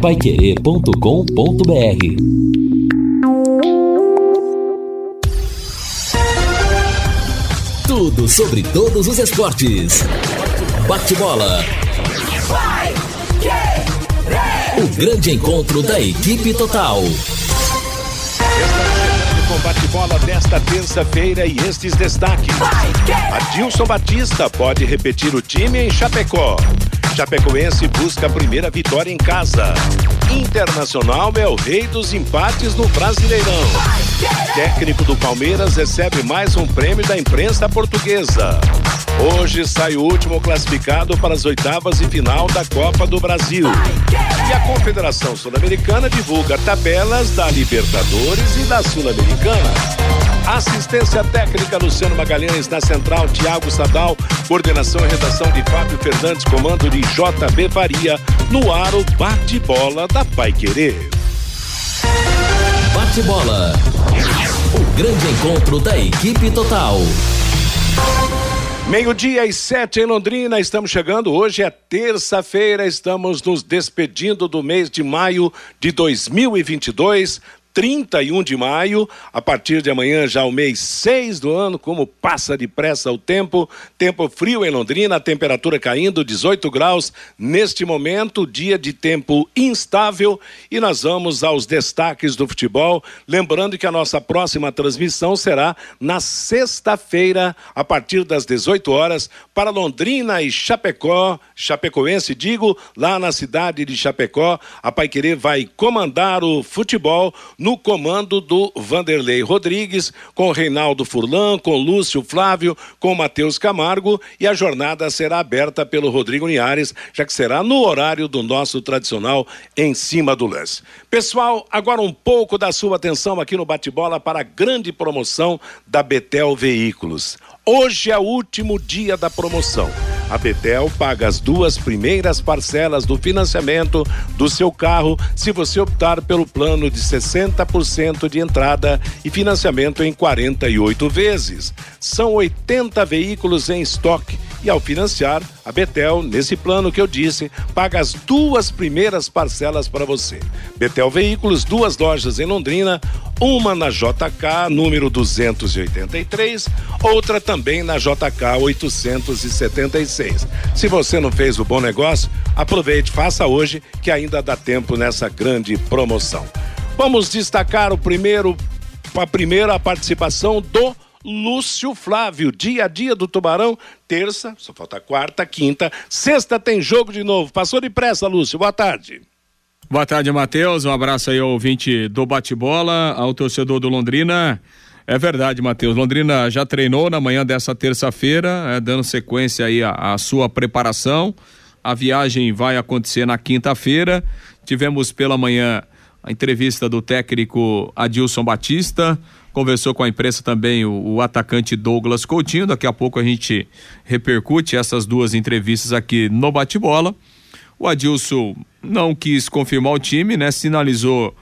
paiquerê.com.br Tudo sobre todos os esportes. Bate-bola. O grande encontro da equipe total com bate-bola desta terça-feira e estes destaques. Adilson Batista pode repetir o time em Chapecó. Chapecoense busca a primeira vitória em casa. Internacional é o rei dos empates no Brasileirão. Técnico do Palmeiras recebe mais um prêmio da imprensa portuguesa. Hoje sai o último classificado para as oitavas e final da Copa do Brasil. E a Confederação Sul-Americana divulga tabelas da Libertadores e da Sul-Americana. Assistência técnica Luciano Magalhães na central Tiago Sadal, coordenação e redação de Fábio Fernandes, comando de JB Faria, no aro bate-bola da Pai Querer. Bate-bola. O grande encontro da equipe total. Meio-dia e sete em Londrina, estamos chegando. Hoje é terça-feira, estamos nos despedindo do mês de maio de 2022. 31 de maio, a partir de amanhã já o mês 6 do ano, como passa depressa o tempo, tempo frio em Londrina, a temperatura caindo 18 graus. Neste momento, dia de tempo instável. E nós vamos aos destaques do futebol, lembrando que a nossa próxima transmissão será na sexta-feira, a partir das 18 horas, para Londrina e Chapecó, Chapecoense, digo, lá na cidade de Chapecó, a Paiquerê vai comandar o futebol no comando do Vanderlei Rodrigues, com Reinaldo Furlan, com Lúcio Flávio, com Matheus Camargo e a jornada será aberta pelo Rodrigo Niares, já que será no horário do nosso tradicional em cima do lance. Pessoal, agora um pouco da sua atenção aqui no bate-bola para a grande promoção da Betel Veículos. Hoje é o último dia da promoção. A Betel paga as duas primeiras parcelas do financiamento do seu carro se você optar pelo plano de 60% de entrada e financiamento em 48 vezes. São 80 veículos em estoque e ao financiar, a Betel, nesse plano que eu disse, paga as duas primeiras parcelas para você. Betel Veículos, duas lojas em Londrina, uma na JK, número 283, outra também na JK 876. Se você não fez o bom negócio, aproveite, faça hoje, que ainda dá tempo nessa grande promoção. Vamos destacar o primeiro, a primeira participação do Lúcio Flávio, dia a dia do Tubarão, terça, só falta quarta, quinta, sexta tem jogo de novo. Passou depressa, Lúcio, boa tarde. Boa tarde, Matheus, um abraço aí ao ouvinte do bate-bola, ao torcedor do Londrina. É verdade, Matheus. Londrina já treinou na manhã dessa terça-feira, é, dando sequência aí à sua preparação. A viagem vai acontecer na quinta-feira. Tivemos pela manhã a entrevista do técnico Adilson Batista conversou com a imprensa também o, o, atacante Douglas Coutinho. Daqui a pouco a gente repercute essas duas entrevistas aqui no bate-bola. O Adilson não quis confirmar o time, né? Sinalizou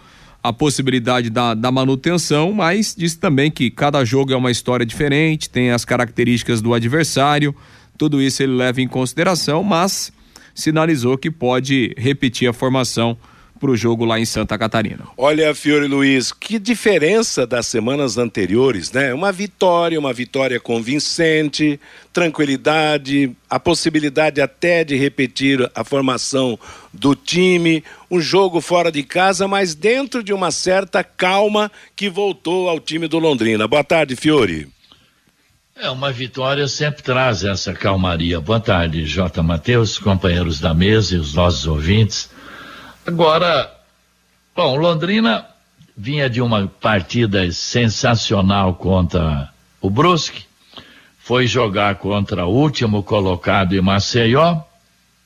a possibilidade da, da manutenção, mas disse também que cada jogo é uma história diferente, tem as características do adversário, tudo isso ele leva em consideração, mas sinalizou que pode repetir a formação para o jogo lá em Santa Catarina. Olha, Fiore Luiz, que diferença das semanas anteriores, né? Uma vitória, uma vitória convincente, tranquilidade, a possibilidade até de repetir a formação do time, um jogo fora de casa, mas dentro de uma certa calma que voltou ao time do Londrina. Boa tarde, Fiore. É, uma vitória sempre traz essa calmaria. Boa tarde, J. Matheus, companheiros da mesa e os nossos ouvintes. Agora, bom, Londrina vinha de uma partida sensacional contra o Brusque, foi jogar contra o último colocado em Maceió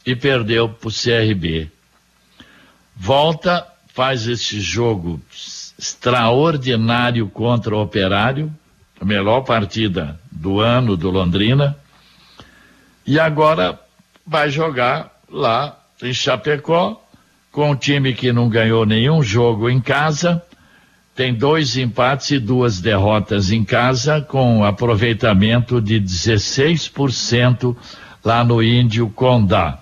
e perdeu para o CRB. Volta, faz esse jogo extraordinário contra o Operário, a melhor partida do ano do Londrina, e agora vai jogar lá em Chapecó com um time que não ganhou nenhum jogo em casa, tem dois empates e duas derrotas em casa, com aproveitamento de 16% lá no Índio Condá.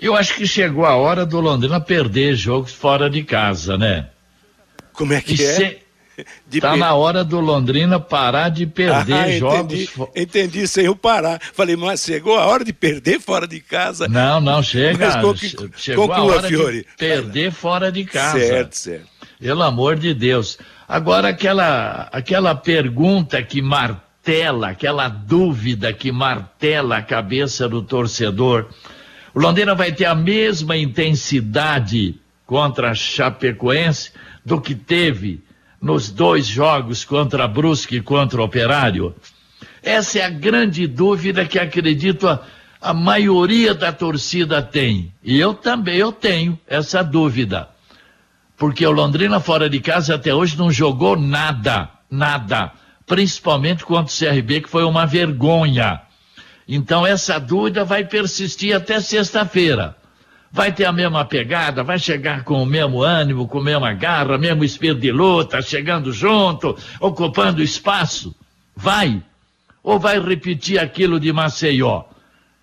Eu acho que chegou a hora do Londrina perder jogos fora de casa, né? Como é que e é? Se... Está per... na hora do Londrina parar de perder ah, jogos. Entendi, entendi, sem eu parar. Falei, mas chegou a hora de perder fora de casa. Não, não, chega. chegou conclua, a hora Fiore. de perder fora de casa. Certo, certo. Pelo amor de Deus. Agora, aquela, aquela pergunta que martela, aquela dúvida que martela a cabeça do torcedor. O Londrina vai ter a mesma intensidade contra a Chapecoense do que teve nos dois jogos contra Brusque e contra o Operário? Essa é a grande dúvida que acredito a, a maioria da torcida tem. E eu também eu tenho essa dúvida. Porque o Londrina fora de casa até hoje não jogou nada, nada. Principalmente contra o CRB, que foi uma vergonha. Então essa dúvida vai persistir até sexta-feira vai ter a mesma pegada, vai chegar com o mesmo ânimo, com a mesma garra, mesmo espírito de luta, chegando junto, ocupando espaço? Vai? Ou vai repetir aquilo de Maceió?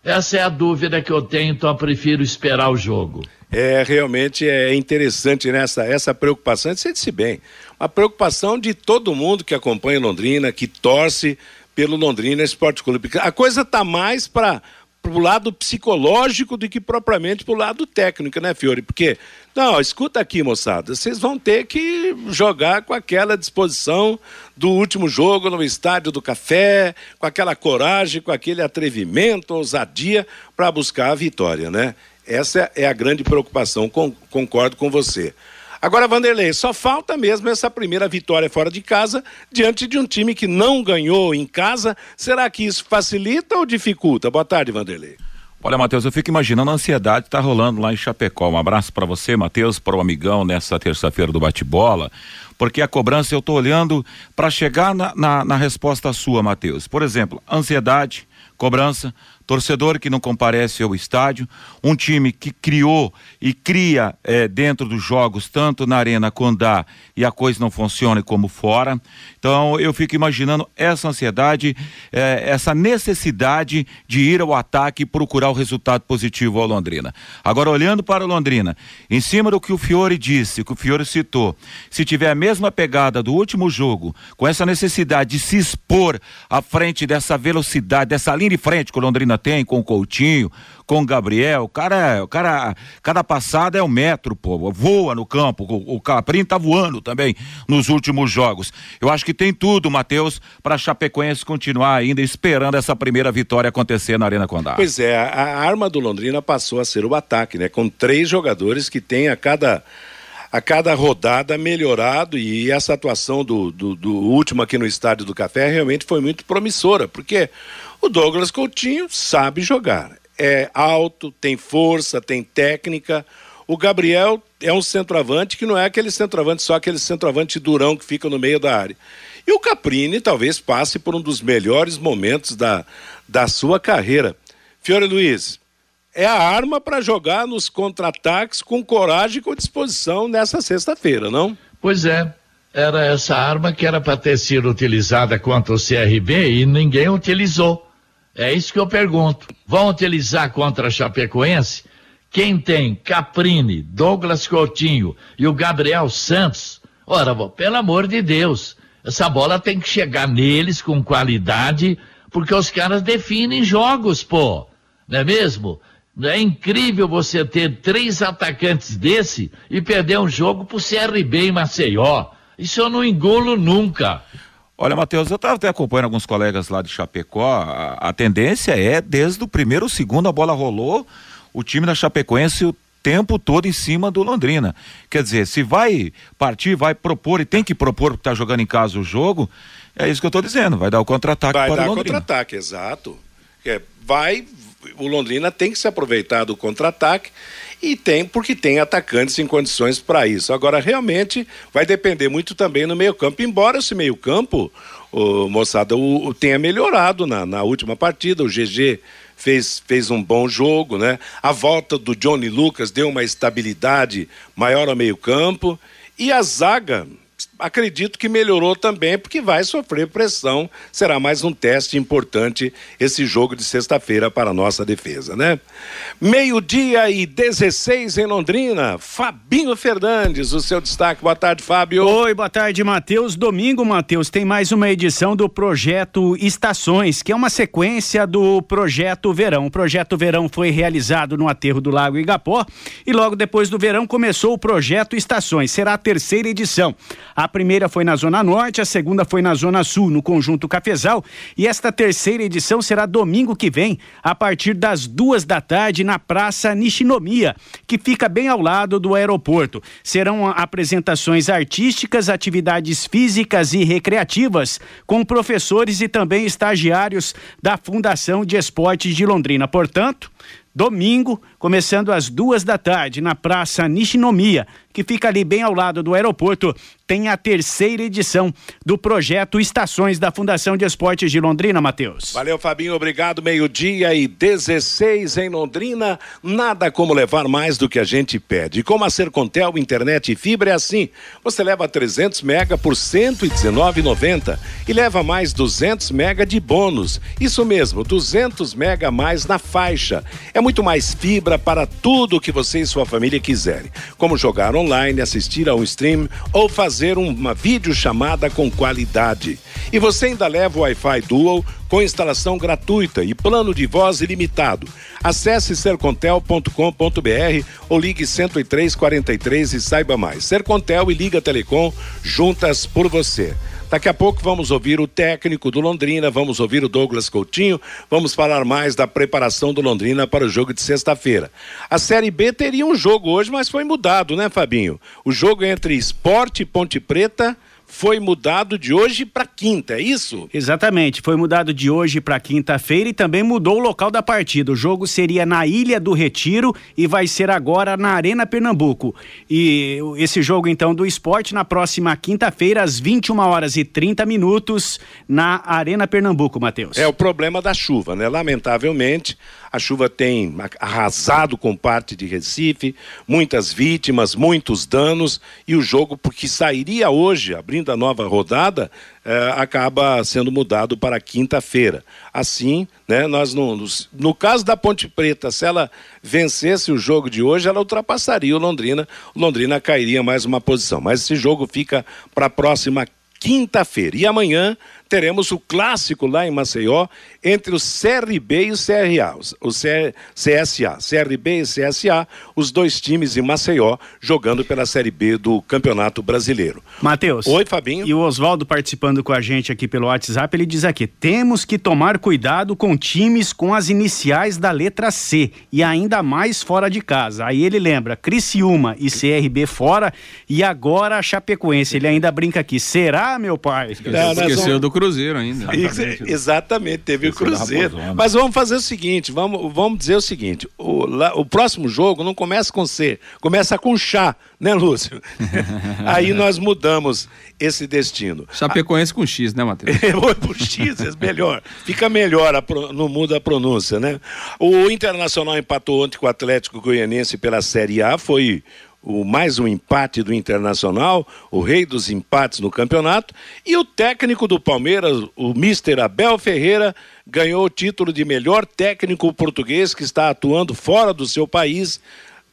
Essa é a dúvida que eu tenho, então eu prefiro esperar o jogo. É, realmente é interessante nessa essa preocupação, disse bem, uma preocupação de todo mundo que acompanha Londrina, que torce pelo Londrina Esporte Clube. A coisa está mais para pro lado psicológico do que propriamente pro lado técnico, né, Fiore? Porque, não, escuta aqui, moçada, vocês vão ter que jogar com aquela disposição do último jogo no Estádio do Café, com aquela coragem, com aquele atrevimento, ousadia para buscar a vitória, né? Essa é a grande preocupação, concordo com você. Agora, Vanderlei, só falta mesmo essa primeira vitória fora de casa diante de um time que não ganhou em casa. Será que isso facilita ou dificulta? Boa tarde, Vanderlei. Olha, Matheus, eu fico imaginando a ansiedade que tá rolando lá em Chapecó. Um abraço para você, Matheus, para o amigão nessa terça-feira do bate-bola, porque a cobrança eu tô olhando para chegar na, na, na resposta sua, Matheus. Por exemplo, ansiedade, cobrança, torcedor que não comparece ao estádio, um time que criou e cria é, dentro dos jogos, tanto na Arena Condá, e a coisa não funciona como fora. Então eu fico imaginando essa ansiedade, é, essa necessidade de ir ao ataque e procurar o resultado positivo ao Londrina. Agora, olhando para o Londrina, em cima do que o Fiore disse, que o Fiore citou, se tiver a mesma pegada do último jogo, com essa necessidade de se expor à frente dessa velocidade, dessa linha de frente que o Londrina tem com o Coutinho, com Gabriel. O cara, o cara, cada passada é um metro, pô. Voa no campo. O, o Caprim tá voando também nos últimos jogos. Eu acho que tem tudo, Matheus, para Chapecoense continuar ainda esperando essa primeira vitória acontecer na Arena Condá. Pois é, a, arma do Londrina passou a ser o ataque, né? Com três jogadores que tem a cada a cada rodada melhorado e essa atuação do, do, do, último aqui no Estádio do Café realmente foi muito promissora, porque o Douglas Coutinho sabe jogar. É alto, tem força, tem técnica. O Gabriel é um centroavante que não é aquele centroavante, só aquele centroavante durão que fica no meio da área. E o Caprini talvez passe por um dos melhores momentos da, da sua carreira. Fiore Luiz, é a arma para jogar nos contra-ataques com coragem e com disposição nessa sexta-feira, não? Pois é. Era essa arma que era para ter sido utilizada contra o CRB e ninguém utilizou. É isso que eu pergunto. Vão utilizar contra a Chapecoense? Quem tem Caprini, Douglas Coutinho e o Gabriel Santos? Ora, pelo amor de Deus, essa bola tem que chegar neles com qualidade, porque os caras definem jogos, pô. Não é mesmo? É incrível você ter três atacantes desse e perder um jogo pro CRB em Maceió. Isso eu não engulo nunca. Olha, Matheus, eu estava até acompanhando alguns colegas lá de Chapecó. A, a, tendência é, desde o primeiro, segundo a bola rolou, o time da Chapecoense o tempo todo em cima do Londrina. Quer dizer, se vai partir, vai propor e tem que propor porque está jogando em casa o jogo, é isso que eu estou dizendo. Vai dar o contra-ataque para o Londrina. Vai dar contra-ataque, exato. É, vai, o Londrina tem que se aproveitar do contra-ataque e tem porque tem atacantes em condições para isso. Agora, realmente, vai depender muito também no meio-campo, embora esse meio-campo, moçada, o, o, tenha melhorado na, na última partida, o GG fez, fez um bom jogo, né? A volta do Johnny Lucas deu uma estabilidade maior ao meio-campo. E a zaga, acredito que melhorou também, porque vai sofrer pressão. Será mais um teste importante esse jogo de sexta-feira para a nossa defesa, né? Meio-dia e 16 em Londrina. Fabinho Fernandes, o seu destaque. Boa tarde, Fábio. Oi, boa tarde, Matheus. Domingo, Matheus, tem mais uma edição do projeto Estações, que é uma sequência do projeto Verão. O projeto Verão foi realizado no aterro do Lago Igapó e logo depois do verão começou o projeto Estações. Será a terceira edição. A primeira foi na Zona Norte, a segunda foi na Zona Sul, no Conjunto Cafezal, e esta terceira edição será domingo que vem, a partir das duas da tarde, na Praça Nishinomiya, que fica bem ao lado do aeroporto. Serão apresentações artísticas, atividades físicas e recreativas, com professores e também estagiários da Fundação de Esportes de Londrina. Portanto, domingo, começando às duas da tarde, na Praça Nishinomiya, que fica ali bem ao lado do aeroporto, tem a terceira edição do projeto Estações da Fundação de Esportes de Londrina, Matheus. Valeu, Fabinho, obrigado. Meio-dia e 16 em Londrina. Nada como levar mais do que a gente pede. Como a Sercontel, internet e fibra é assim. Você leva 300 mega por 119,90 e leva mais 200 mega de bônus. Isso mesmo, 200 mega a mais na faixa. É muito mais fibra para tudo que você e sua família quiserem. Como jogar online, assistir a um stream ou fazer uma videochamada com qualidade. E você ainda leva o Wi-Fi Dual com instalação gratuita e plano de voz ilimitado. Acesse sercontel.com.br ou ligue 10343 e saiba mais. Sercontel e Liga Telecom juntas por você. Daqui a pouco vamos ouvir o técnico do Londrina, vamos ouvir o Douglas Coutinho, vamos falar mais da preparação do Londrina para o jogo de sexta-feira. A Série B teria um jogo hoje, mas foi mudado, né, Fabinho? O jogo entre Esporte e Ponte Preta foi mudado de hoje para quinta, é isso? Exatamente, foi mudado de hoje para quinta-feira e também mudou o local da partida. O jogo seria na Ilha do Retiro e vai ser agora na Arena Pernambuco. E esse jogo então do esporte na próxima quinta-feira às 21 horas e 30 minutos na Arena Pernambuco, Matheus. É o problema da chuva, né? Lamentavelmente, a chuva tem arrasado com parte de Recife, muitas vítimas, muitos danos e o jogo porque sairia hoje, abrindo a nova rodada, eh, acaba sendo mudado para quinta-feira. Assim, né, nós no, no, no, caso da Ponte Preta, se ela vencesse o jogo de hoje, ela ultrapassaria o Londrina, o Londrina cairia mais uma posição. Mas esse jogo fica para a próxima quinta-feira. E amanhã teremos o clássico lá em Maceió entre o CRB e o CRA, o CSA, CRB e CSA, os dois times em Maceió jogando pela Série B do Campeonato Brasileiro. Matheus. Oi, Fabinho. E o Oswaldo participando com a gente aqui pelo WhatsApp, ele diz aqui: "Temos que tomar cuidado com times com as iniciais da letra C e ainda mais fora de casa". Aí ele lembra Criciúma e CRB fora e agora a Chapecoense. Ele ainda brinca aqui: "Será, meu pai?". Não, Esqueceu do Cruzeiro ainda. Exatamente, exatamente teve o Cruzeiro. Mas vamos fazer o seguinte, vamos, vamos dizer o seguinte, o, lá, o próximo jogo não começa com C, começa com chá, né, Lúcio? Aí nós mudamos esse destino. Chapecoense com X, né, Matheus? o X é melhor, fica melhor, a, no mundo a pronúncia, né? O Internacional empatou ontem com o Atlético Goianiense pela Série A, foi o mais um empate do Internacional, o rei dos empates no campeonato, e o técnico do Palmeiras, o Mister Abel Ferreira, ganhou o título de melhor técnico português que está atuando fora do seu país,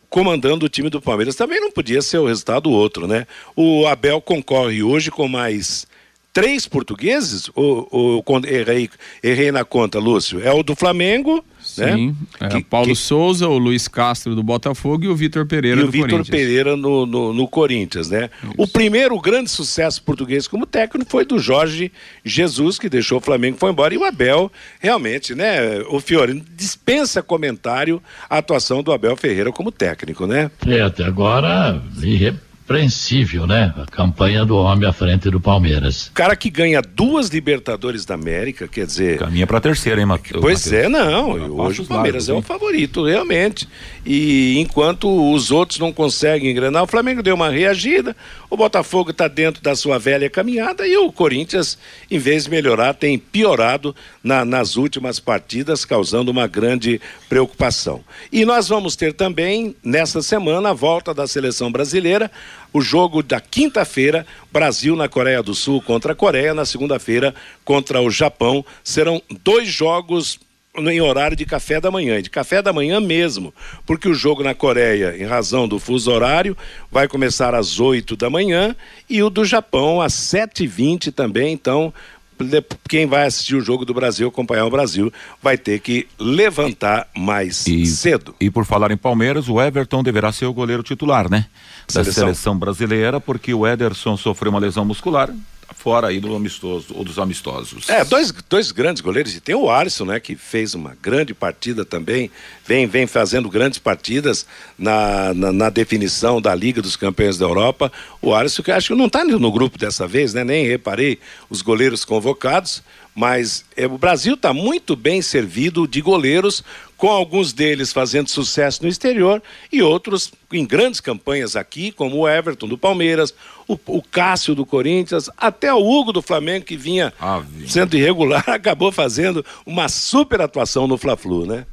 comandando o time do Palmeiras. Também não podia ser o resultado outro, né? O Abel concorre hoje com mais três portugueses? Ou, ou errei, errei na conta, Lúcio? É o do Flamengo? Sim, né? É, que, Paulo que... Souza, o Luiz Castro do Botafogo e o Vitor Pereira e do Vitor Pereira no, no, no, Corinthians, né? Isso. O primeiro grande sucesso português como técnico foi do Jorge Jesus, que deixou o Flamengo e foi embora, e o Abel, realmente, né? O Fiore dispensa comentário a atuação do Abel Ferreira como técnico, né? É, até agora, irrepreensível, né? A campanha do homem à frente do Palmeiras. Cara que ganha duas Libertadores da América, quer dizer. Caminha para terceira, hein, Matheus? Pois Mateus. é, não. Hoje o Palmeiras é o favorito, realmente. E enquanto os outros não conseguem engrenar, o Flamengo deu uma reagida, o Botafogo está dentro da sua velha caminhada e o Corinthians, em vez de melhorar, tem piorado na, nas últimas partidas, causando uma grande preocupação. E nós vamos ter também, nessa semana, a volta da seleção brasileira o jogo da quinta-feira, Brasil na Coreia do Sul contra a Coreia, na segunda-feira contra o Japão. Serão dois jogos em horário de café da manhã, de café da manhã mesmo, porque o jogo na Coreia, em razão do fuso horário, vai começar às 8 da manhã e o do Japão às 7h20 também, então quem vai assistir o jogo do Brasil, acompanhar o Brasil, vai ter que levantar mais e, cedo. E por falar em Palmeiras, o Everton deverá ser o goleiro titular, né? Da seleção, seleção brasileira, porque o Ederson sofreu uma lesão muscular, fora aí do amistoso ou dos amistosos. É, dois, dois grandes goleiros e tem o Alisson, né, que fez uma grande partida também, vem vem fazendo grandes partidas na, na, na definição da Liga dos Campeões da Europa. O Alisson que acho que não está no grupo dessa vez, né? Nem reparei os goleiros convocados, mas é, o Brasil está muito bem servido de goleiros com alguns deles fazendo sucesso no exterior e outros em grandes campanhas aqui, como o Everton do Palmeiras, o, o Cássio do Corinthians, até o Hugo do Flamengo, que vinha sendo irregular, acabou fazendo uma super atuação no Fla-Flu, né?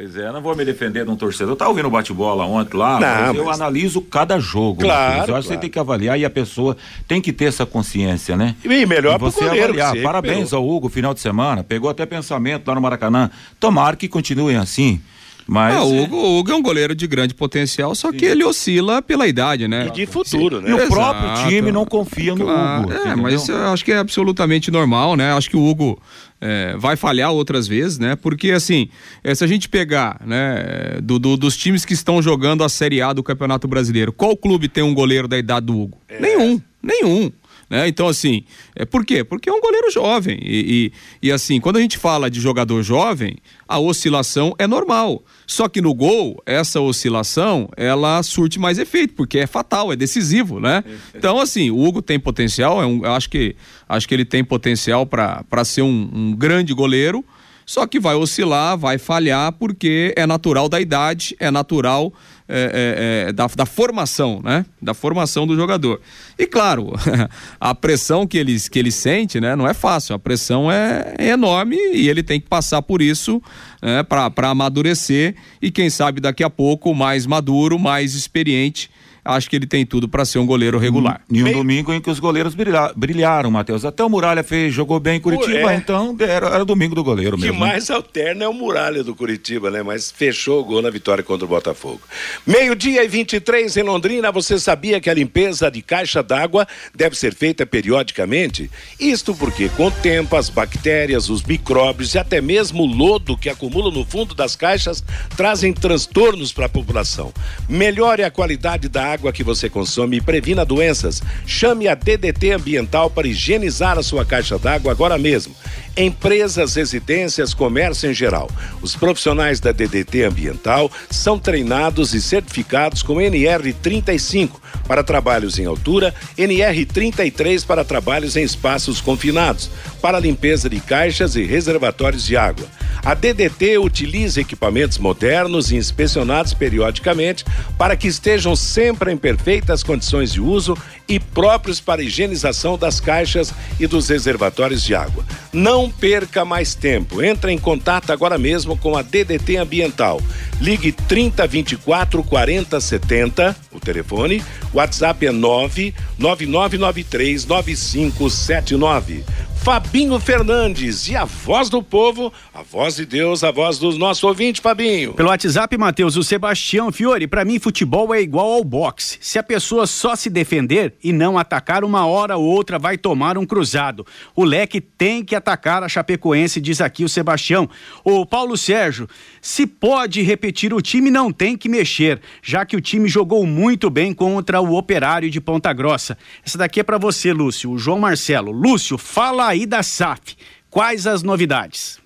Pois é, não vou me defender de um torcedor. Eu tava ouvindo o bate-bola ontem lá, não, mas eu analiso cada jogo. Claro, eu acho claro. que você tem que avaliar e a pessoa tem que ter essa consciência, né? E melhor e você avaliar. Parabéns ao Hugo, final de semana. Pegou até pensamento lá no Maracanã. Tomara que continuem assim. Mas ah, o, Hugo, o Hugo é um goleiro de grande potencial, só que Sim. ele oscila pela idade, né? E de futuro, Sim. né? E o Exato. próprio time não confia no claro. Hugo. É, entendeu? mas eu acho que é absolutamente normal, né? Acho que o Hugo é, vai falhar outras vezes, né? Porque assim, é, se a gente pegar, né, do, do, dos times que estão jogando a Série A do Campeonato Brasileiro, qual clube tem um goleiro da idade do Hugo? É. Nenhum, nenhum. Né? Então, assim, é, por quê? Porque é um goleiro jovem. E, e, e, assim, quando a gente fala de jogador jovem, a oscilação é normal. Só que no gol, essa oscilação, ela surte mais efeito, porque é fatal, é decisivo, né? Então, assim, o Hugo tem potencial, é um, acho que, acho que ele tem potencial para ser um, um grande goleiro. Só que vai oscilar, vai falhar, porque é natural da idade, é natural é, é, é, da, da, formação, né? Da formação do jogador. E claro, a pressão que ele, que ele sente, né? Não é fácil, a pressão é, é enorme e ele tem que passar por isso né? para amadurecer e quem sabe daqui a pouco mais maduro, mais experiente acho que ele tem tudo para ser um goleiro regular. E um Meio... domingo em que os goleiros brilha... brilharam, Matheus. Até o Muralha fez, jogou bem em Curitiba, é. então era, era domingo do goleiro mesmo. O que mais alterna é o Muralha do Curitiba, né? Mas fechou o gol na vitória contra o Botafogo. Meio-dia e 23 em Londrina, você sabia que a limpeza de caixa d'água deve ser feita periodicamente? Isto porque, com o tempo, as bactérias, os micróbios e até mesmo o lodo que acumula no fundo das caixas trazem transtornos para a população. Melhore a qualidade da água que você consome e previna doenças. Chame a DDT Ambiental para higienizar a sua caixa d'água agora mesmo. Empresas, residências, comércio em geral. Os profissionais da DDT Ambiental são treinados e certificados com NR35 para trabalhos em altura, NR33 para trabalhos em espaços confinados, para limpeza de caixas e reservatórios de água. A DDT utiliza equipamentos modernos e inspecionados periodicamente para que estejam sempre em perfeitas condições de uso e próprios para higienização das caixas e dos reservatórios de água. Não perca mais tempo. Entre em contato agora mesmo com a DDT Ambiental. Ligue 3024 4070, o telefone. WhatsApp é 99993 9579. Fabinho Fernandes e a voz do povo, a voz de Deus, a voz do nosso ouvinte, Fabinho. Pelo WhatsApp, Matheus, o Sebastião Fiore, para mim futebol é igual ao boxe. Se a pessoa só se defender e não atacar, uma hora ou outra vai tomar um cruzado. O leque tem que atacar a Chapecoense, diz aqui o Sebastião. O Paulo Sérgio, se pode repetir, o time não tem que mexer, já que o time jogou muito bem contra o Operário de Ponta Grossa. Essa daqui é para você, Lúcio, o João Marcelo. Lúcio, fala aí da SAF. Quais as novidades?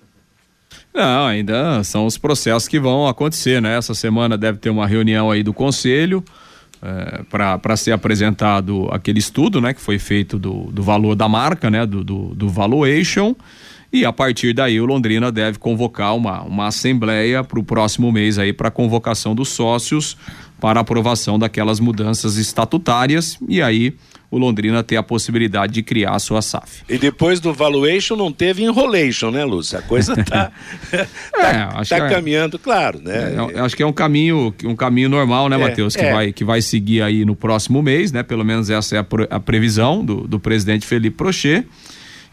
Não, ainda são os processos que vão acontecer, né? Essa semana deve ter uma reunião aí do conselho é, para ser apresentado aquele estudo, né? Que foi feito do, do valor da marca, né? Do, do, do valuation e a partir daí o Londrina deve convocar uma, uma assembleia para o próximo mês aí para convocação dos sócios para aprovação daquelas mudanças estatutárias e aí o Londrina ter a possibilidade de criar a sua SAF. E depois do valuation não teve enrolation, né, Lúcio? A coisa tá, tá, é, tá é, caminhando, claro, né? É, acho que é um caminho, um caminho normal, né, é, Matheus, que, é. vai, que vai seguir aí no próximo mês, né? Pelo menos essa é a, a previsão do, do presidente Felipe Prochet.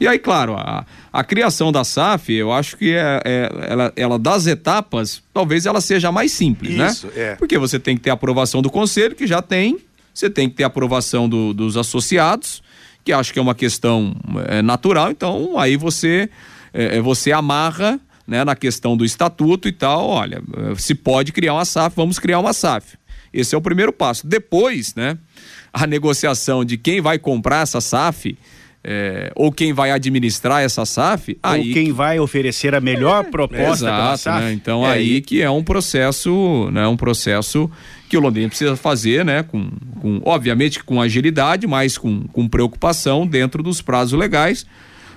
E aí, claro, a, a criação da SAF, eu acho que é, é, ela, ela, das etapas, talvez ela seja mais simples, né? Isso, né? É. Porque você tem que ter a aprovação do conselho, que já tem, você tem que ter a aprovação do, dos associados, que acho que é uma questão é, natural, então aí você, é, é, você amarra né, na questão do estatuto e tal, olha, se pode criar uma SAF, vamos criar uma SAF. Esse é o primeiro passo. Depois, né, a negociação de quem vai comprar essa SAF, é, ou quem vai administrar essa SAF, ou aí quem vai oferecer a melhor é, proposta a SAF. Né? Então é aí que é um processo, né, um processo que o Londrina precisa fazer, né, com, com obviamente com agilidade, mas com, com preocupação dentro dos prazos legais,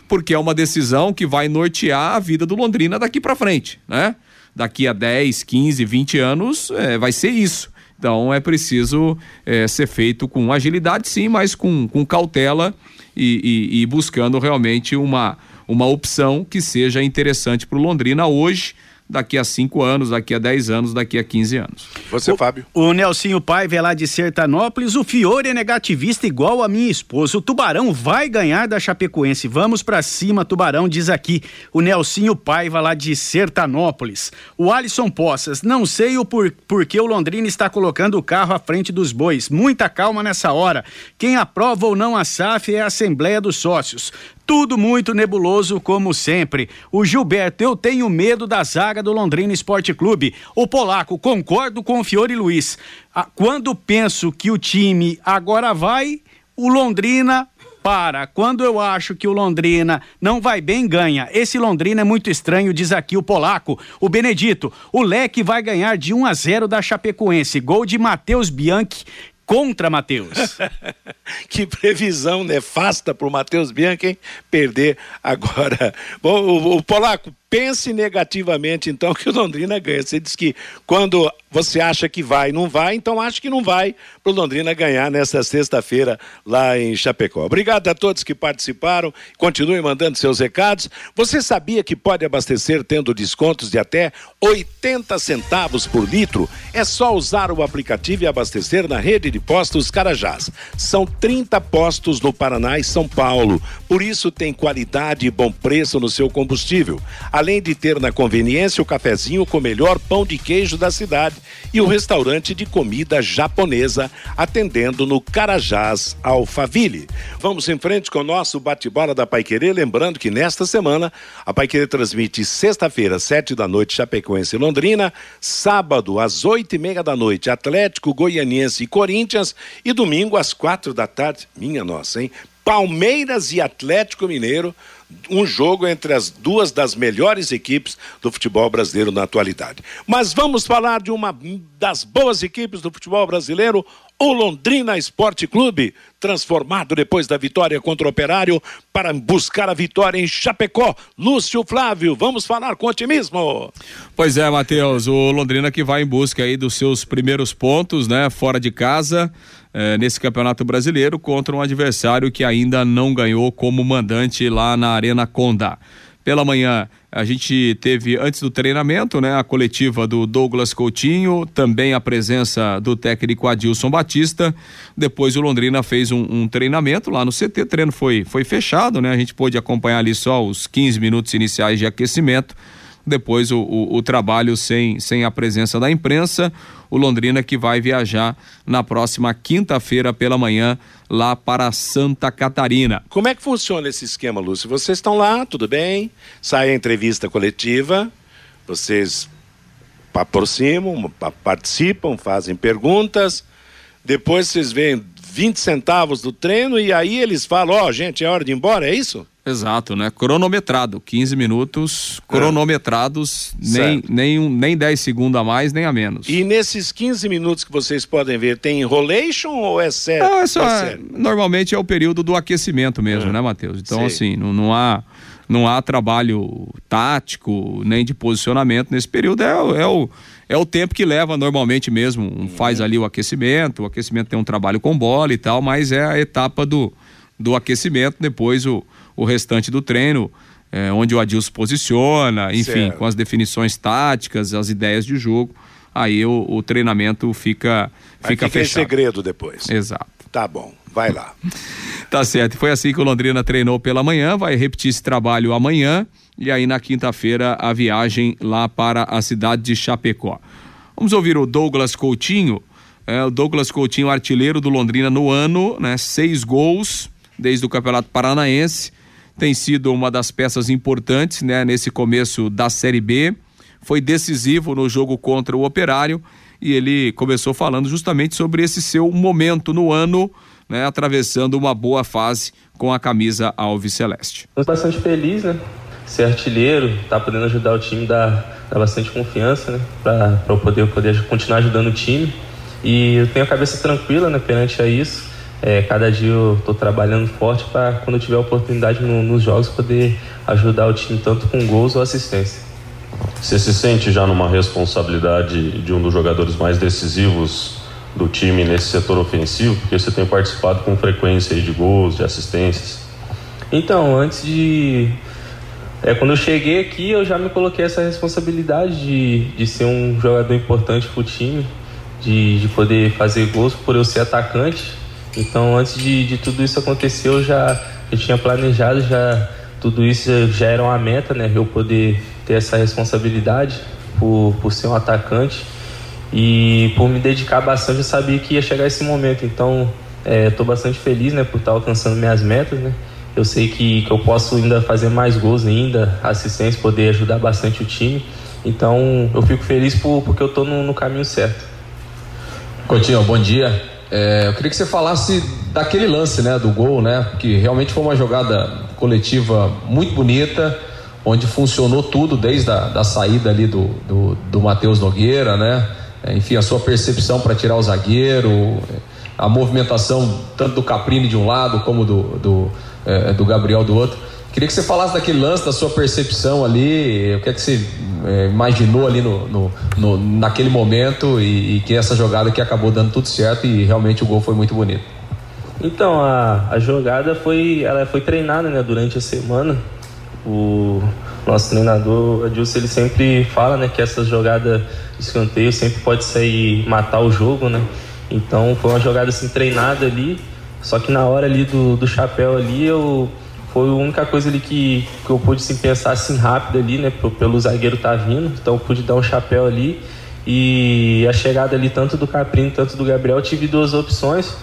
porque é uma decisão que vai nortear a vida do Londrina daqui para frente, né? Daqui a 10, 15, 20 anos é, vai ser isso. Então é preciso é, ser feito com agilidade, sim, mas com, com cautela e, e, e buscando realmente uma, uma opção que seja interessante para o Londrina hoje daqui a cinco anos, daqui a dez anos, daqui a 15 anos. Você, o, Fábio. O Nelsinho Paiva é lá de Sertanópolis. O Fiore é negativista igual a minha esposa. O Tubarão vai ganhar da Chapecoense. Vamos para cima, Tubarão, diz aqui o Nelsinho Paiva lá de Sertanópolis. O Alisson Poças, não sei o por, porquê o Londrina está colocando o carro à frente dos bois. Muita calma nessa hora. Quem aprova ou não a SAF é a Assembleia dos Sócios. Tudo muito nebuloso, como sempre. O Gilberto, eu tenho medo da zaga do Londrina Esporte Clube. O Polaco, concordo com o Fiore Luiz. Ah, quando penso que o time agora vai, o Londrina para. Quando eu acho que o Londrina não vai bem, ganha. Esse Londrina é muito estranho, diz aqui o polaco. O Benedito, o Leque vai ganhar de 1 a 0 da Chapecoense. Gol de Matheus Bianchi, contra Matheus. que previsão nefasta para o Matheus Bianchi, hein? Perder agora. Bom, o, o Polaco, pense negativamente, então, que o Londrina ganha. Você diz que quando você acha que vai, não vai, então acho que não vai para o Londrina ganhar nesta sexta-feira lá em Chapecó. Obrigado a todos que participaram. Continuem mandando seus recados. Você sabia que pode abastecer tendo descontos de até 80 centavos por litro? É só usar o aplicativo e abastecer na rede de postos Carajás. São 30 postos no Paraná e São Paulo. Por isso tem qualidade e bom preço no seu combustível além de ter na conveniência o cafezinho com o melhor pão de queijo da cidade e o restaurante de comida japonesa, atendendo no Carajás Alfaville. Vamos em frente com o nosso bate-bola da Paiquerê, lembrando que nesta semana a Paiquerê transmite sexta-feira, sete da noite, Chapecoense e Londrina, sábado, às oito e meia da noite, Atlético, Goianiense e Corinthians, e domingo, às quatro da tarde, minha nossa, hein? Palmeiras e Atlético Mineiro um jogo entre as duas das melhores equipes do futebol brasileiro na atualidade. Mas vamos falar de uma das boas equipes do futebol brasileiro, o Londrina Esporte Clube, transformado depois da vitória contra o Operário para buscar a vitória em Chapecó. Lúcio Flávio, vamos falar com otimismo. Pois é, Matheus, o Londrina que vai em busca aí dos seus primeiros pontos, né, fora de casa eh, nesse Campeonato Brasileiro contra um adversário que ainda não ganhou como mandante lá na Arena Condá. Pela manhã, a gente teve, antes do treinamento, né, a coletiva do Douglas Coutinho, também a presença do técnico Adilson Batista. Depois o Londrina fez um, um, treinamento lá no CT, o treino foi, foi fechado, né? A gente pôde acompanhar ali só os 15 minutos iniciais de aquecimento depois o, o, o, trabalho sem, sem a presença da imprensa. O Londrina que vai viajar na próxima quinta-feira pela manhã lá para Santa Catarina. Como é que funciona esse esquema, Lúcio? Vocês estão lá, tudo bem? Sai a entrevista coletiva, vocês aproximam, participam, fazem perguntas, depois vocês veem 20 centavos do treino e aí eles falam: Ó, oh, gente, é hora de ir embora, é isso? Exato, né? Cronometrado, 15 minutos cronometrados, nem, nem, um, nem 10 segundos a mais, nem a menos. E nesses 15 minutos que vocês podem ver, tem enrolation ou é sério? Não, é só, é, normalmente é o período do aquecimento mesmo, é. né, Matheus? Então, Sim. assim, não, não há não há trabalho tático nem de posicionamento nesse período. É, é, o, é o tempo que leva normalmente mesmo. Uhum. Faz ali o aquecimento, o aquecimento tem um trabalho com bola e tal, mas é a etapa do, do aquecimento, depois o, o restante do treino. É, onde o Adilson posiciona, enfim, certo. com as definições táticas, as ideias de jogo, aí o, o treinamento fica, fica, fica fechado. segredo depois. Exato. Tá bom, vai lá. Tá certo. Foi assim que o Londrina treinou pela manhã, vai repetir esse trabalho amanhã e aí na quinta-feira a viagem lá para a cidade de Chapecó. Vamos ouvir o Douglas Coutinho. É, o Douglas Coutinho, artilheiro do Londrina no ano, né? Seis gols desde o Campeonato Paranaense. Tem sido uma das peças importantes, né? Nesse começo da Série B. Foi decisivo no jogo contra o Operário e ele começou falando justamente sobre esse seu momento no ano né, atravessando uma boa fase com a camisa Alves Celeste. Estou bastante feliz, né? Ser artilheiro, tá podendo ajudar o time, dá, dá bastante confiança, né? Para eu poder, poder continuar ajudando o time. E eu tenho a cabeça tranquila, né? Perante a isso. É, cada dia eu estou trabalhando forte para quando eu tiver oportunidade no, nos jogos poder ajudar o time tanto com gols ou assistência. Você se sente já numa responsabilidade de um dos jogadores mais decisivos do time nesse setor ofensivo? Porque você tem participado com frequência de gols, de assistências. Então, antes de. É, quando eu cheguei aqui, eu já me coloquei essa responsabilidade de, de ser um jogador importante para o time, de, de poder fazer gols por eu ser atacante. Então, antes de, de tudo isso acontecer, eu já eu tinha planejado, já tudo isso já era uma meta, né? Eu poder ter essa responsabilidade por, por ser um atacante. E por me dedicar bastante, eu sabia que ia chegar esse momento. Então, estou é, bastante feliz né, por estar alcançando minhas metas. Né? Eu sei que, que eu posso ainda fazer mais gols ainda, assistência, poder ajudar bastante o time. Então, eu fico feliz por, porque eu estou no, no, caminho certo. Coutinho, bom dia. É, eu queria que você falasse daquele lance né, do gol, né? Que realmente foi uma jogada coletiva muito bonita onde funcionou tudo desde a da saída ali do, do, do Matheus Nogueira, né? É, enfim, a sua percepção para tirar o zagueiro, a movimentação tanto do Caprini de um lado como do, do, é, do Gabriel do outro. Queria que você falasse daquele lance, da sua percepção ali, o que é que você é, imaginou ali no, no, no naquele momento e, e, que essa jogada que acabou dando tudo certo e realmente o gol foi muito bonito. Então, a, a jogada foi, ela foi treinada né, durante a semana. O nosso treinador, Adilson, ele sempre fala né, que essa jogada escanteio sempre pode sair matar o jogo, né? Então foi uma jogada assim treinada ali, só que na hora ali do, do chapéu ali eu foi a única coisa ali que, que eu pude assim, pensar assim rápido ali, né? Pelo zagueiro tá vindo, então eu pude dar um chapéu ali e a chegada ali tanto do Caprino tanto do Gabriel tive duas opções.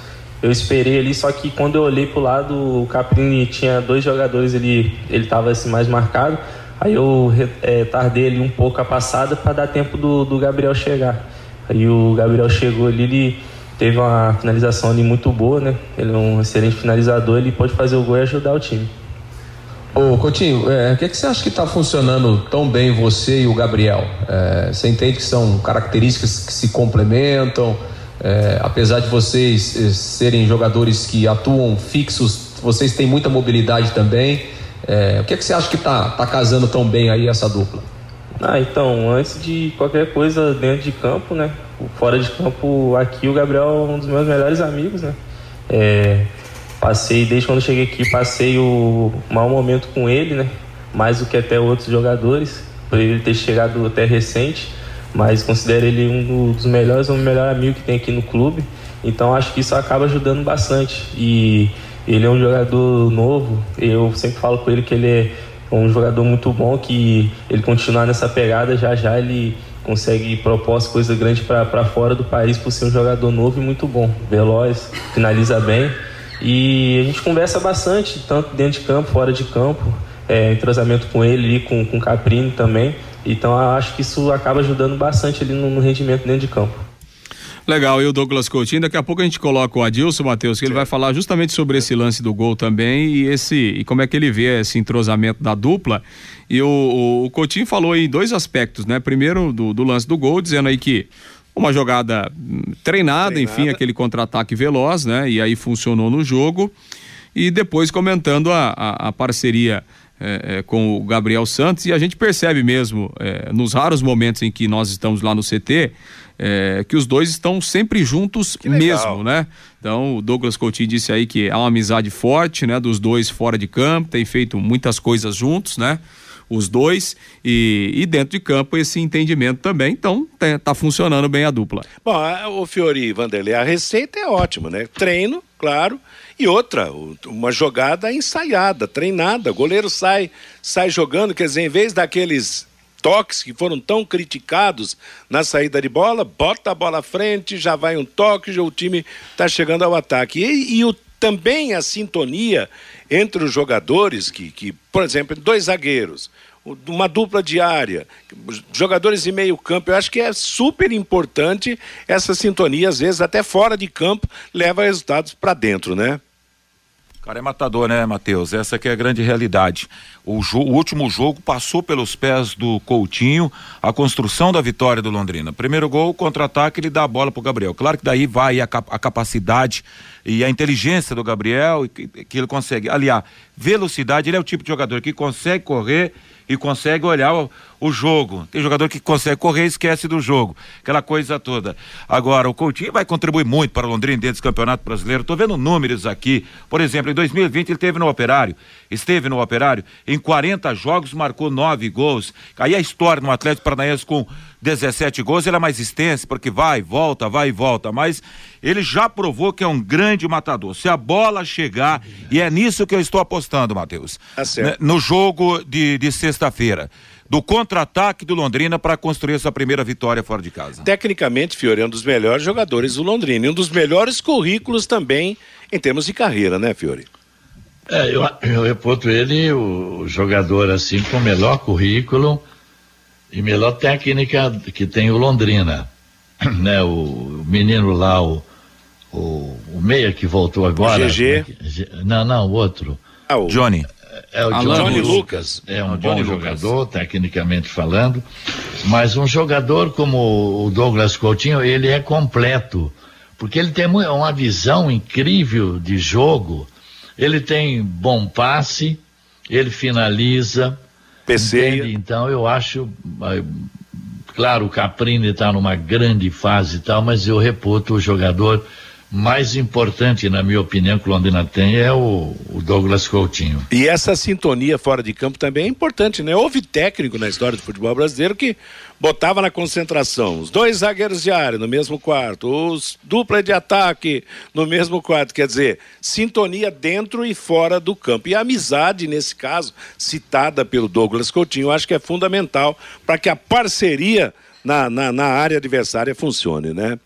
Eu esperei ali, só que quando eu olhei pro lado, o Caprini tinha dois jogadores, ele ele tava assim mais marcado. Aí eu é, tardei ali um pouco a passada para dar tempo do, do Gabriel chegar. Aí o Gabriel chegou ali, ele teve uma finalização ali muito boa, né? Ele é um excelente finalizador, ele pode fazer o gol e ajudar o time. Ô Coutinho, é, o que, é que você acha que está funcionando tão bem você e o Gabriel? É, você entende que são características que se complementam? É, apesar de vocês é, serem jogadores que atuam fixos, vocês têm muita mobilidade também. É, o que, é que você acha que tá, tá casando tão bem aí essa dupla? Ah, então, antes de qualquer coisa dentro de campo, né? Fora de campo, aqui o Gabriel é um dos meus melhores amigos, né? É, passei, desde quando cheguei aqui, passei o mau momento com ele, né? Mais do que até outros jogadores, por ele ter chegado até recente, mas considero ele um dos melhores, um melhor amigo que tem aqui no clube. Então acho que isso acaba ajudando bastante. E ele é um jogador novo, eu sempre falo com ele que ele é um jogador muito bom, que ele continuar nessa pegada, já já ele consegue propor coisas grandes para fora do país por ser um jogador novo e muito bom, veloz, finaliza bem. E a gente conversa bastante, tanto dentro de campo, fora de campo, é, entrosamento com ele e com, com o Caprini também. Então acho que isso acaba ajudando bastante ali no, no rendimento dentro de campo. Legal, e o Douglas Coutinho, daqui a pouco a gente coloca o Adilson, Matheus, que ele vai falar justamente sobre esse lance do gol também e esse e como é que ele vê esse entrosamento da dupla. E o, o, o Coutinho falou em dois aspectos, né? Primeiro do, do lance do gol, dizendo aí que uma jogada treinada, treinada. enfim, aquele contra-ataque veloz, né? E aí funcionou no jogo. E depois comentando a, a, a parceria é, é, com o Gabriel Santos e a gente percebe mesmo é, nos raros momentos em que nós estamos lá no CT é, que os dois estão sempre juntos mesmo, né? Então, o Douglas Coutinho disse aí que há uma amizade forte, né? Dos dois fora de campo, tem feito muitas coisas juntos, né? Os dois e, e dentro de campo esse entendimento também, então tá, tá funcionando bem a dupla. Bom, o Fiori e Vanderlei, a receita é ótima, né? Treino, claro, e outra, uma jogada ensaiada, treinada, o goleiro sai, sai jogando, quer dizer, em vez daqueles toques que foram tão criticados na saída de bola, bota a bola à frente, já vai um toque, já o time está chegando ao ataque. E, e o, também a sintonia entre os jogadores, que, que, por exemplo, dois zagueiros, uma dupla diária, jogadores de meio campo, eu acho que é super importante essa sintonia, às vezes até fora de campo, leva resultados para dentro, né? Cara, é matador, né, Matheus? Essa que é a grande realidade. O, o, último jogo passou pelos pés do Coutinho a construção da vitória do Londrina. Primeiro gol, contra-ataque, ele dá a bola pro Gabriel. Claro que daí vai a, a capacidade e a inteligência do Gabriel, que, que ele consegue. Aliás, velocidade, ele é o tipo de jogador que consegue correr e consegue olhar o, jogo. Tem jogador que consegue correr e esquece do jogo, aquela coisa toda. Agora, o Coutinho vai contribuir muito para o Londrina dentro do Campeonato Brasileiro. Estou vendo números aqui. Por exemplo, em 2020 ele esteve no Operário, esteve no Operário, em 40 jogos marcou nove gols. Aí a história no Atlético Paranaense com 17 gols, ele é mais extensa, porque vai, volta, vai e volta, mas ele já provou que é um grande matador. Se a bola chegar, e é nisso que eu estou apostando, Matheus. Tá né, no jogo de, de sexta-feira do contra-ataque do Londrina para construir essa primeira vitória fora de casa. Tecnicamente, Fiore é um dos melhores jogadores do Londrina e um dos melhores currículos também em termos de carreira, né, Fiore? É, eu, eu reputo ele o jogador assim com o melhor currículo e melhor técnica que tem o Londrina, né? O, menino lá, o, o, o meia que voltou agora. O GG. Né? Não, não, o outro. Ah, o Johnny. É, é o Johnny, Johnny Lucas. É um bom jogador, Lucas. tecnicamente falando, mas um jogador como o Douglas Coutinho, ele é completo, porque ele tem uma visão incrível de jogo, ele tem bom passe, ele finaliza, PC. Então eu acho, claro, o Caprini está numa grande fase e tal, mas eu reputo o jogador mais importante, na minha opinião, que Londrina tem é o, o, Douglas Coutinho. E essa sintonia fora de campo também é importante, né? Houve técnico na história do futebol brasileiro que botava na concentração os dois zagueiros de área no mesmo quarto, os dupla de ataque no mesmo quarto, quer dizer, sintonia dentro e fora do campo. E a amizade, nesse caso, citada pelo Douglas Coutinho, acho que é fundamental para que a parceria na, na, na área adversária funcione, né?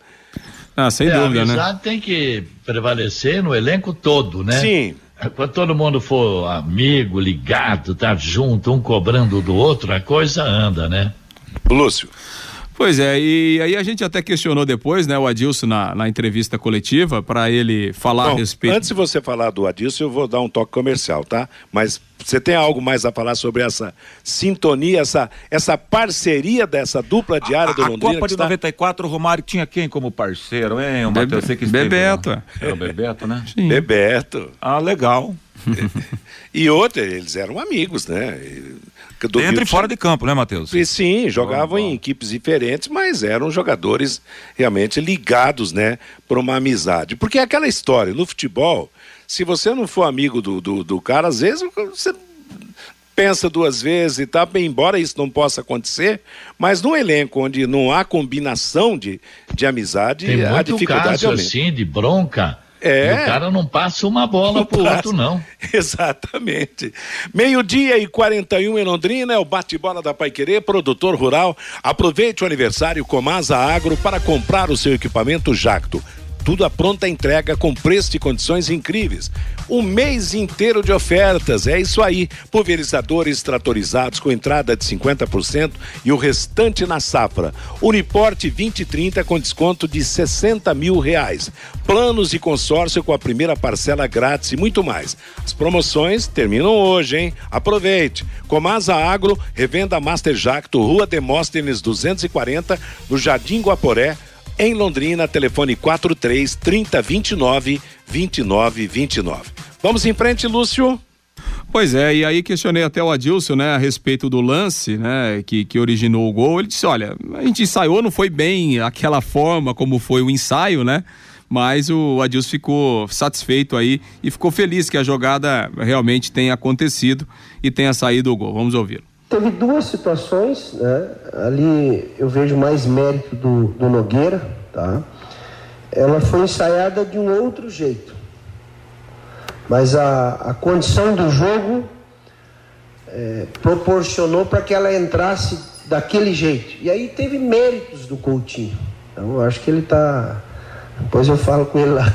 Ah, sem é, dúvida, a né? amizade tem que prevalecer no elenco todo, né? Sim. Quando todo mundo for amigo, ligado, tá junto, um cobrando do outro, a coisa anda, né? Lúcio. Pois é, e aí a gente até questionou depois, né, o Adilson na, na entrevista coletiva, para ele falar Bom, a respeito. Antes de você falar do Adilson, eu vou dar um toque comercial, tá? Mas você tem algo mais a falar sobre essa sintonia, essa, essa parceria dessa dupla diária do Londrina? A Copa de está... 94, o Romário tinha quem como parceiro, hein? O Matheus, você que esteve, Bebeto. Né? É o Bebeto, né? Sim. Bebeto. Ah, legal. e outra, eles eram amigos, né? Do Dentro e fora de campo, né, Matheus? Sim, jogavam em equipes diferentes, mas eram jogadores realmente ligados, né, por uma amizade. Porque é aquela história, no futebol, se você não for amigo do, do, do cara, às vezes você pensa duas vezes e tal, embora isso não possa acontecer, mas no elenco onde não há combinação de, de amizade, Tem a dificuldade caso, aumenta. assim, de bronca é. E o cara não passa uma bola pro outro, não. Exatamente. Meio-dia e 41 em Londrina, é o bate-bola da Paiquerê, produtor rural. Aproveite o aniversário Comasa Agro para comprar o seu equipamento Jacto. Tudo à pronta entrega com preço e condições incríveis. Um mês inteiro de ofertas, é isso aí. Pulverizadores tratorizados com entrada de 50% e o restante na safra. Uniporte 2030 com desconto de 60 mil reais. Planos de consórcio com a primeira parcela grátis e muito mais. As promoções terminam hoje, hein? Aproveite. Comasa Agro, revenda Master Jacto, Rua Demóstenes 240, no Jardim Guaporé, em Londrina, telefone 43 3029 2929. Vamos em frente, Lúcio. Pois é, e aí questionei até o Adilson, né, a respeito do lance, né, que, que originou o gol. Ele disse: olha, a gente ensaiou, não foi bem aquela forma como foi o ensaio, né? Mas o Adilson ficou satisfeito aí e ficou feliz que a jogada realmente tenha acontecido e tenha saído o gol. Vamos ouvir. Teve duas situações, né? Ali eu vejo mais mérito do, do Nogueira, tá? Ela foi ensaiada de um outro jeito. Mas a, a condição do jogo é, proporcionou para que ela entrasse daquele jeito. E aí teve méritos do Coutinho. Então eu acho que ele está. Depois eu falo com ele lá.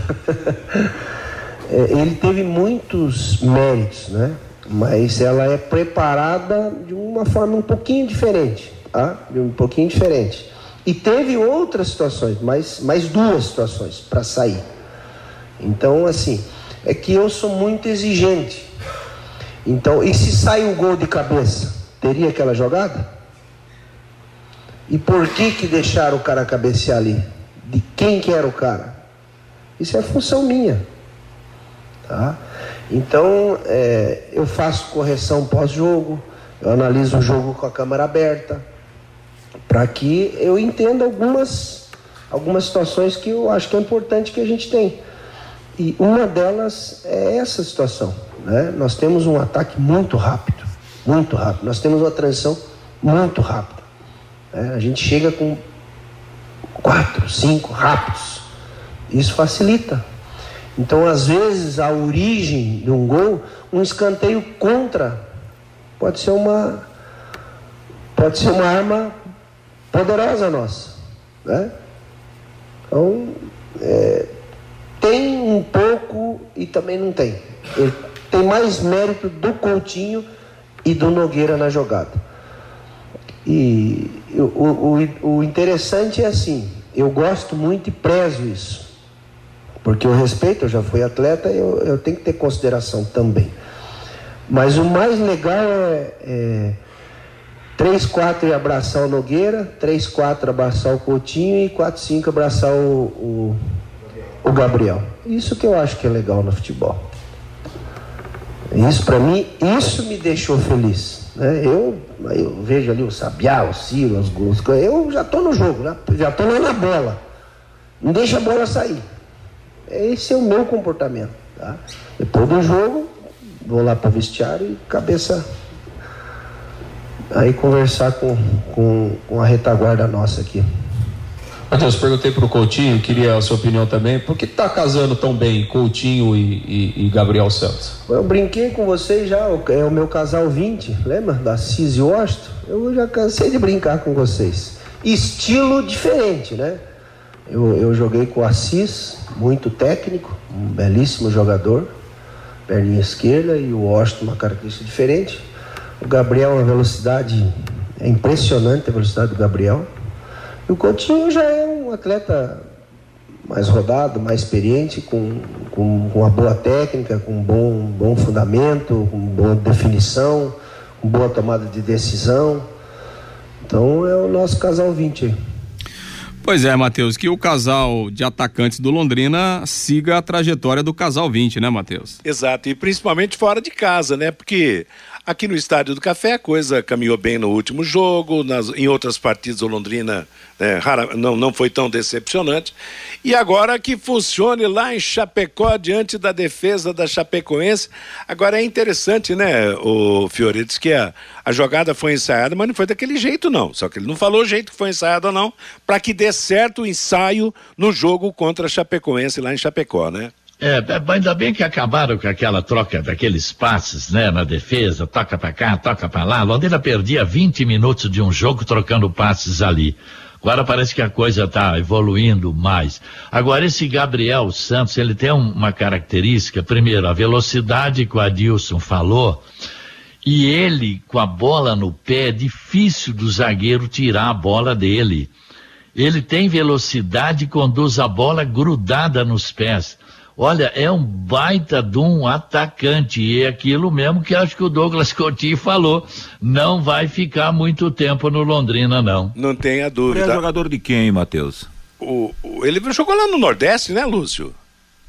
é, ele teve muitos méritos, né? Mas ela é preparada de uma forma um pouquinho diferente, tá? De um pouquinho diferente. E teve outras situações, mais, mais duas situações para sair. Então, assim, é que eu sou muito exigente. Então, e se sai o gol de cabeça, teria aquela jogada? E por que que deixaram o cara cabecear ali? De quem que era o cara? Isso é função minha, tá? Então, é, eu faço correção pós-jogo, eu analiso o jogo com a câmera aberta, para que eu entenda algumas, algumas situações que eu acho que é importante que a gente tem. E uma delas é essa situação. Né? Nós temos um ataque muito rápido, muito rápido. Nós temos uma transição muito rápida. Né? A gente chega com quatro, cinco rápidos. Isso facilita então, às vezes, a origem de um gol, um escanteio contra, pode ser uma, pode ser uma arma poderosa nossa. Né? Então, é, tem um pouco e também não tem. Ele tem mais mérito do Coutinho e do Nogueira na jogada. E o, o, o interessante é assim, eu gosto muito e prezo isso. Porque eu respeito, eu já fui atleta, eu, eu tenho que ter consideração também. Mas o mais legal é, é 3, 4 e abraçar o Nogueira, 3, 4 abraçar o Coutinho e 4, 5 abraçar o, o, o Gabriel. Isso que eu acho que é legal no futebol. Isso para mim, isso me deixou feliz. Né? Eu, eu vejo ali o Sabiá, o Ciro, os gols. Eu já estou no jogo, já estou lá na bola. Não deixa a bola sair. Esse é o meu comportamento. Tá? Depois do jogo, vou lá para o vestiário e cabeça aí conversar com, com, com a retaguarda nossa aqui. Matheus, perguntei para o Coutinho, queria a sua opinião também, por que está casando tão bem Coutinho e, e, e, Gabriel Santos? Eu brinquei com vocês já, é o meu casal 20, lembra? Da Cis e Washington? Eu já cansei de brincar com vocês. Estilo diferente, né? Eu, eu joguei com o Assis, muito técnico, um belíssimo jogador, perninha esquerda, e o Washington, uma característica diferente. O Gabriel, uma velocidade, é impressionante a velocidade do Gabriel. E o Coutinho já é um atleta mais rodado, mais experiente, com, com, com uma boa técnica, com um bom, bom fundamento, com boa definição, com boa tomada de decisão. Então é o nosso casal 20 aí. Pois é, Matheus, que o casal de atacantes do Londrina siga a trajetória do casal 20, né, Matheus? Exato, e principalmente fora de casa, né? Porque Aqui no Estádio do Café a coisa caminhou bem no último jogo, nas, em outras partidas o Londrina né, rara, não, não foi tão decepcionante. E agora que funcione lá em Chapecó, diante da defesa da Chapecoense. Agora é interessante, né, o Fiore, diz que a, a jogada foi ensaiada, mas não foi daquele jeito não. Só que ele não falou o jeito que foi ensaiada não, para que dê certo o ensaio no jogo contra a Chapecoense lá em Chapecó, né? É, é, ainda bem que acabaram com aquela troca daqueles passes, né, na defesa, toca para cá, toca para lá. Londrina perdia 20 minutos de um jogo trocando passes ali. Agora parece que a coisa está evoluindo mais. Agora, esse Gabriel Santos, ele tem uma característica, primeiro, a velocidade que o Adilson falou, e ele, com a bola no pé, é difícil do zagueiro tirar a bola dele. Ele tem velocidade e conduz a bola grudada nos pés. Olha, é um baita de um atacante. E é aquilo mesmo que acho que o Douglas Coutinho falou. Não vai ficar muito tempo no Londrina, não. Não tenha dúvida. Ele é jogador de quem, Matheus? O, o, ele jogou lá no Nordeste, né, Lúcio?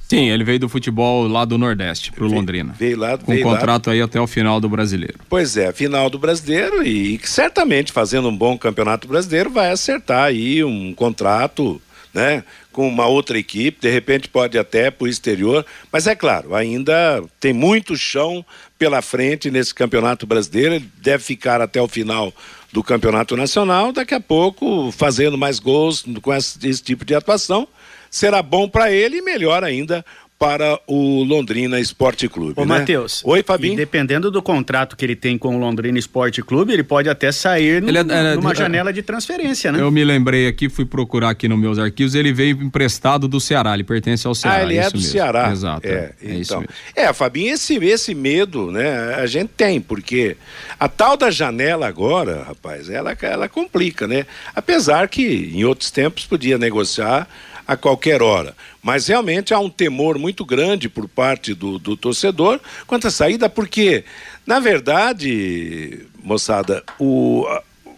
Sim, ele veio do futebol lá do Nordeste pro veio, Londrina. Veio lá, com veio contrato lá. aí até o final do Brasileiro. Pois é, final do Brasileiro e, e certamente fazendo um bom Campeonato Brasileiro vai acertar aí um contrato, né, com uma outra equipe, de repente pode até para o exterior, mas é claro, ainda tem muito chão pela frente nesse Campeonato Brasileiro, ele deve ficar até o final do Campeonato Nacional, daqui a pouco fazendo mais gols com esse, esse tipo de atuação será bom para ele e melhor ainda para o Londrina Esporte Clube. Ô, né? Matheus. Oi, Fabinho. E dependendo do contrato que ele tem com o Londrina Esporte Clube, ele pode até sair no, Ele é- é- numa é- janela de transferência, né? Eu me lembrei aqui, fui procurar aqui nos meus arquivos, ele veio emprestado do Ceará, ele pertence ao Ceará. Ah, ele é isso do mesmo. Ceará. Exato. É, é isso então. mesmo. É, Fabinho, esse, esse medo, né, a gente tem, porque a tal da janela agora, rapaz, ela, ela complica, né? Apesar que em outros tempos podia negociar a qualquer hora. Mas realmente há um temor muito grande por parte do, do torcedor quanto à saída, porque, na verdade, moçada, o.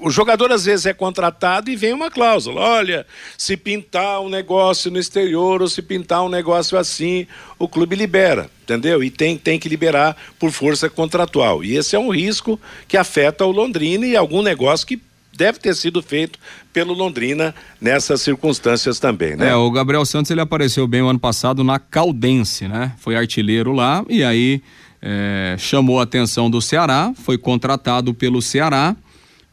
O jogador às vezes é contratado e vem uma cláusula. Olha, se pintar um negócio no exterior ou se pintar um negócio assim, o clube libera, entendeu? E tem, tem que liberar por força contratual. E esse é um risco que afeta o Londrina e algum negócio que deve ter sido feito pelo Londrina nessas circunstâncias também, né? É, o Gabriel Santos ele apareceu bem o ano passado na Caldense, né? Foi artilheiro lá e aí é, chamou a atenção do Ceará, foi contratado pelo Ceará,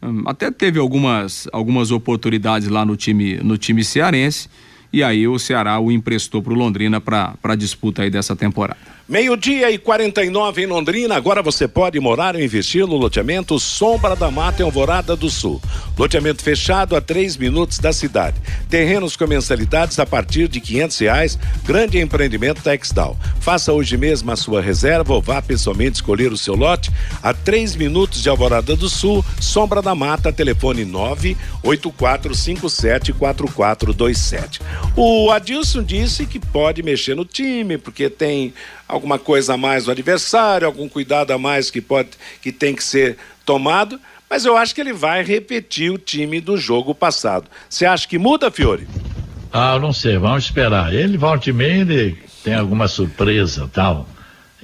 hum, até teve algumas, algumas oportunidades lá no time, no time cearense e aí o Ceará o emprestou para o Londrina para a disputa aí dessa temporada. Meio-dia e 49 em Londrina. Agora você pode morar ou investir no loteamento Sombra da Mata em Alvorada do Sul. Loteamento fechado a três minutos da cidade. Terrenos com mensalidades a partir de quinhentos reais. Grande empreendimento Texdal. Faça hoje mesmo a sua reserva ou vá pessoalmente escolher o seu lote a três minutos de Alvorada do Sul. Sombra da Mata. Telefone nove oito quatro cinco sete quatro quatro dois sete. O Adilson disse que pode mexer no time porque tem alguma coisa a mais no adversário, algum cuidado a mais que pode que tem que ser tomado, mas eu acho que ele vai repetir o time do jogo passado. Você acha que muda, Fiore? Ah, não sei, vamos esperar. Ele volta e meia, ele tem alguma surpresa tal.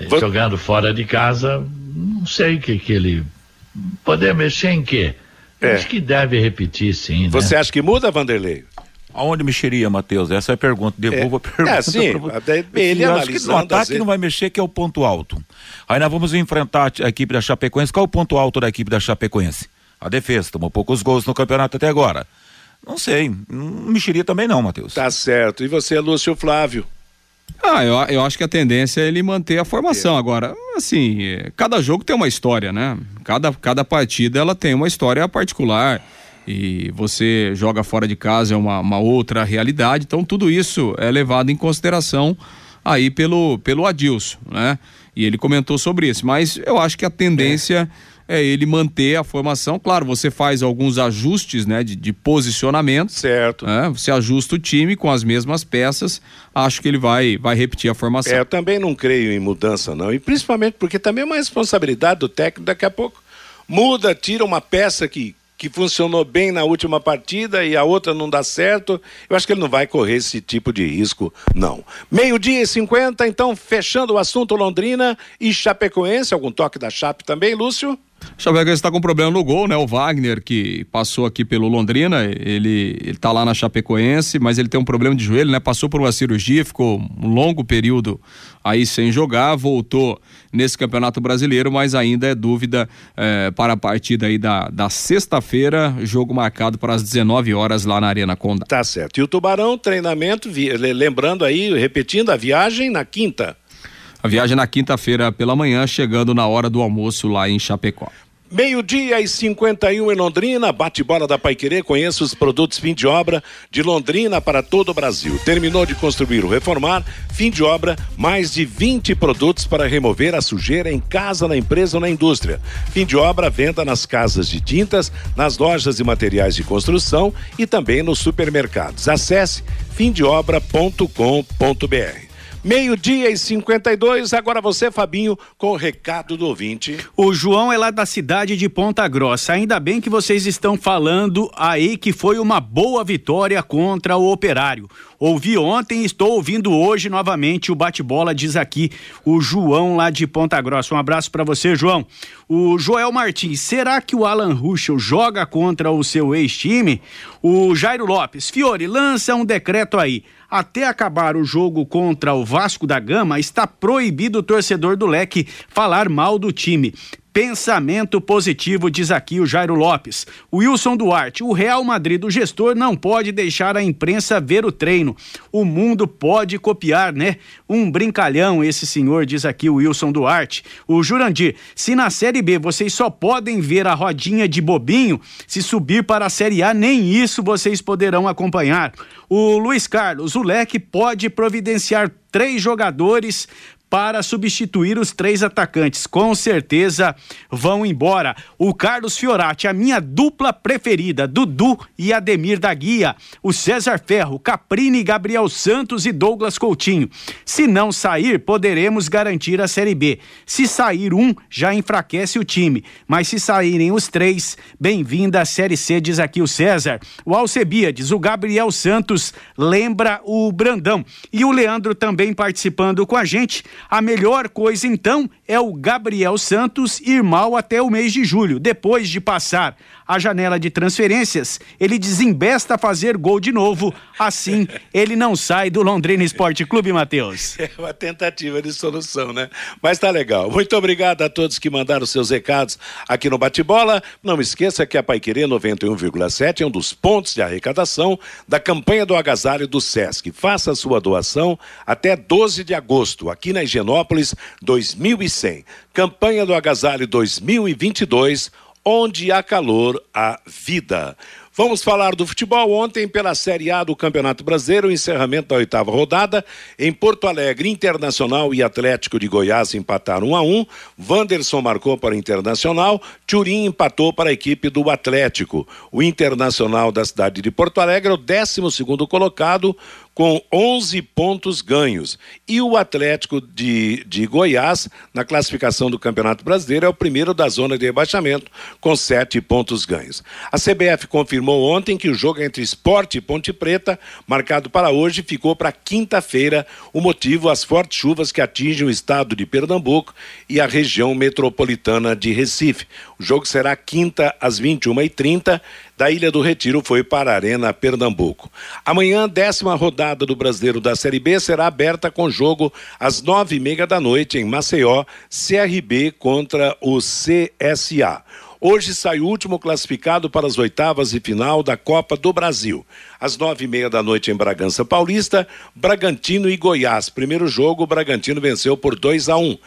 Vo- Jogando fora de casa, não sei o que que ele. Poder mexer em quê? É. Acho que deve repetir sim. né? Você acha que muda, Vanderlei? Aonde mexeria, Matheus? Essa é a pergunta. Devolvo a pergunta. É, sim, até ele Eu acho que no ataque vezes- não vai mexer, que é o ponto alto. Aí nós vamos enfrentar a equipe da Chapecoense. Qual é o ponto alto da equipe da Chapecoense? A defesa. Tomou poucos gols no campeonato até agora. Não sei. Não mexeria também não, Matheus. Tá certo. E você, Lúcio Flávio? Ah, eu, eu acho que a tendência é ele manter a formação. Agora, assim, é, cada jogo tem uma história, né? Cada, cada partida ela tem uma história particular. E você joga fora de casa é uma, uma outra realidade. Então, tudo isso é levado em consideração aí pelo, pelo Adilson, né? E ele comentou sobre isso. Mas eu acho que a tendência é, ele manter a formação. Claro, você faz alguns ajustes, né? De, de posicionamento. Certo. né? Você ajusta o time com as mesmas peças. Acho que ele vai, vai repetir a formação. É, eu também não creio em mudança, não. E principalmente porque também é uma responsabilidade do técnico. Daqui a pouco muda, tira uma peça que, que funcionou bem na última partida e a outra não dá certo. Eu acho que ele não vai correr esse tipo de risco, não. Meio-dia e 50, então, fechando o assunto Londrina e Chapecoense. Algum toque da Chape também, Lúcio? Chapecoense está com problema no gol, né? O Wagner, que passou aqui pelo Londrina, ele, ele tá lá na Chapecoense, mas ele tem um problema de joelho, né? Passou por uma cirurgia, ficou um longo período aí sem jogar, voltou nesse Campeonato Brasileiro, mas ainda é dúvida eh, para a partida aí da, da sexta-feira, jogo marcado para as 19 horas lá na Arena Condá. Tá certo. E o Tubarão, treinamento, lembrando aí, repetindo a viagem na quinta. A viagem na quinta-feira pela manhã, chegando na hora do almoço lá em Chapecó. Meio-dia e 51 em Londrina, bate-bola da Paiquerê, conheça os produtos fim de obra de Londrina para todo o Brasil. Terminou de construir ou reformar, fim de obra, mais de 20 produtos para remover a sujeira em casa, na empresa ou na indústria. Fim de obra, venda nas casas de tintas, nas lojas de materiais de construção e também nos supermercados. Acesse fimdeobra.com.br. Meio-dia e 52, agora você, Fabinho, com o recado do ouvinte. O João é lá da cidade de Ponta Grossa. Ainda bem que vocês estão falando aí que foi uma boa vitória contra o Operário. Ouvi ontem estou ouvindo hoje novamente o bate-bola, diz aqui o João lá de Ponta Grossa. Um abraço para você, João. O Joel Martins, será que o Alan Ruschel joga contra o seu ex-time? O Jairo Lopes, Fiore, lança um decreto aí. Até acabar o jogo contra o Vasco da Gama, está proibido o torcedor do leque falar mal do time. Pensamento positivo, diz aqui o Jairo Lopes. Wilson Duarte, o Real Madrid, o gestor, não pode deixar a imprensa ver o treino. O mundo pode copiar, né? Um brincalhão, esse senhor, diz aqui o Wilson Duarte. O Jurandir, se na Série B vocês só podem ver a rodinha de bobinho, se subir para a Série A, nem isso vocês poderão acompanhar. O Luiz Carlos, o Leque pode providenciar três jogadores para substituir os três atacantes. Com certeza vão embora. O Carlos Fiorati, a minha dupla preferida, Dudu e Ademir da Guia. O César Ferro, Caprini, Gabriel Santos e Douglas Coutinho. Se não sair, poderemos garantir a Série B. Se sair um, já enfraquece o time. Mas se saírem os três, bem-vinda à Série C, diz aqui o César. O Alcebiades, o Gabriel Santos lembra o Brandão. E o Leandro também participando com a gente. A melhor coisa então é o Gabriel Santos ir mal até o mês de julho. Depois de passar a janela de transferências, ele desembesta a fazer gol de novo. Assim, ele não sai do Londrina Esporte Clube, Matheus. É uma tentativa de solução, né? Mas tá legal. Muito obrigado a todos que mandaram seus recados aqui no Bate-Bola. Não esqueça que a Paiquerê 91,7 é um dos pontos de arrecadação da campanha do agasalho do SESC. Faça sua doação até 12 de agosto, aqui na Higienópolis 2100. Campanha do agasalho 2022 onde há calor, há vida. Vamos falar do futebol. Ontem, pela Série A do Campeonato Brasileiro, o encerramento da oitava rodada. Em Porto Alegre, Internacional e Atlético de Goiás empataram 1 a 1 Wanderson marcou para o Internacional. Turim empatou para a equipe do Atlético. O Internacional da cidade de Porto Alegre é o 12 colocado com 11 pontos ganhos. E o Atlético de, de Goiás, na classificação do Campeonato Brasileiro, é o primeiro da zona de rebaixamento, com 7 pontos ganhos. A CBF confirmou ontem que o jogo entre Esporte e Ponte Preta, marcado para hoje, ficou para quinta-feira. O motivo, as fortes chuvas que atingem o estado de Pernambuco e a região metropolitana de Recife. O jogo será quinta às 21h30 da Ilha do Retiro foi para a Arena Pernambuco. Amanhã, décima rodada do Brasileiro da Série B será aberta com jogo às nove e meia da noite em Maceió, CRB contra o CSA. Hoje sai o último classificado para as oitavas e final da Copa do Brasil. Às nove e meia da noite em Bragança Paulista, Bragantino e Goiás. Primeiro jogo, o Bragantino venceu por 2 a 1. Um.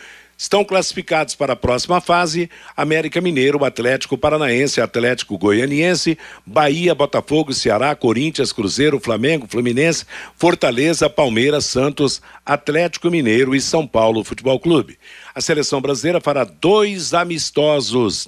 Estão classificados para a próxima fase América Mineiro, Atlético Paranaense, Atlético Goianiense, Bahia, Botafogo, Ceará, Corinthians, Cruzeiro, Flamengo, Fluminense, Fortaleza, Palmeiras, Santos, Atlético Mineiro e São Paulo Futebol Clube. A seleção brasileira fará dois amistosos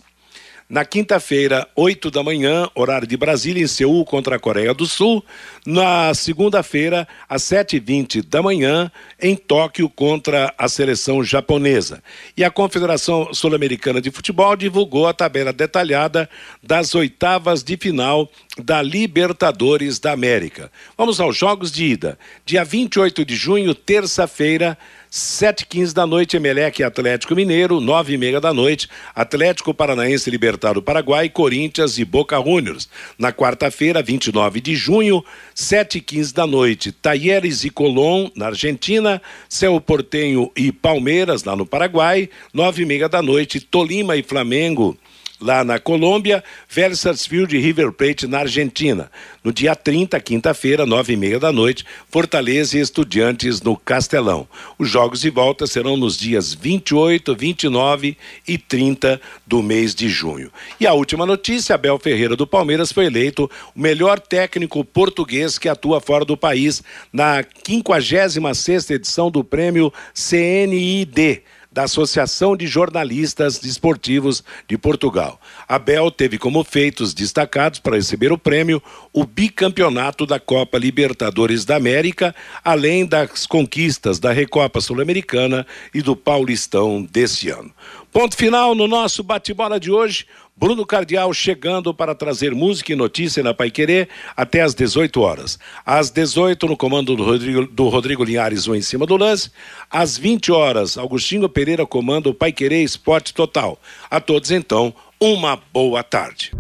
na quinta-feira, 8 da manhã, horário de Brasília, em Seul contra a Coreia do Sul. Na segunda-feira, às 7h20 da manhã, em Tóquio contra a seleção japonesa. E a Confederação Sul-Americana de Futebol divulgou a tabela detalhada das oitavas de final da Libertadores da América. Vamos aos jogos de ida. Dia 28 de junho, terça-feira, sete quinze da noite, Emelec e Atlético Mineiro, nove e meia da noite, Atlético Paranaense Libertado Paraguai, Corinthians e Boca Juniors. Na quarta-feira, 29 de junho, sete e quinze da noite, Taieres e Colón, na Argentina, Céu Portenho e Palmeiras, lá no Paraguai, nove e meia da noite, Tolima e Flamengo, lá na Colômbia, Velsarsfield e River Plate na Argentina. No dia 30, quinta-feira, nove e meia da noite, Fortaleza e Estudiantes no Castelão. Os jogos de volta serão nos dias 28, 29 e 30 do mês de junho. E a última notícia, Abel Ferreira do Palmeiras foi eleito o melhor técnico português que atua fora do país na 56ª edição do prêmio CNID da Associação de Jornalistas Desportivos de Portugal. Abel teve como feitos destacados para receber o prêmio o bicampeonato da Copa Libertadores da América, além das conquistas da Recopa Sul-Americana e do Paulistão desse ano. Ponto final no nosso bate-bola de hoje. Bruno Cardial chegando para trazer música e notícia na Pai Querer até às 18 horas. Às 18 no comando do Rodrigo, do Rodrigo Linhares, o em cima do lance. Às 20 horas, Augustinho Pereira comanda o Pai Querer Esporte Total. A todos então, uma boa tarde.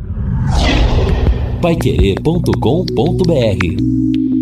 Paiquerê.com.br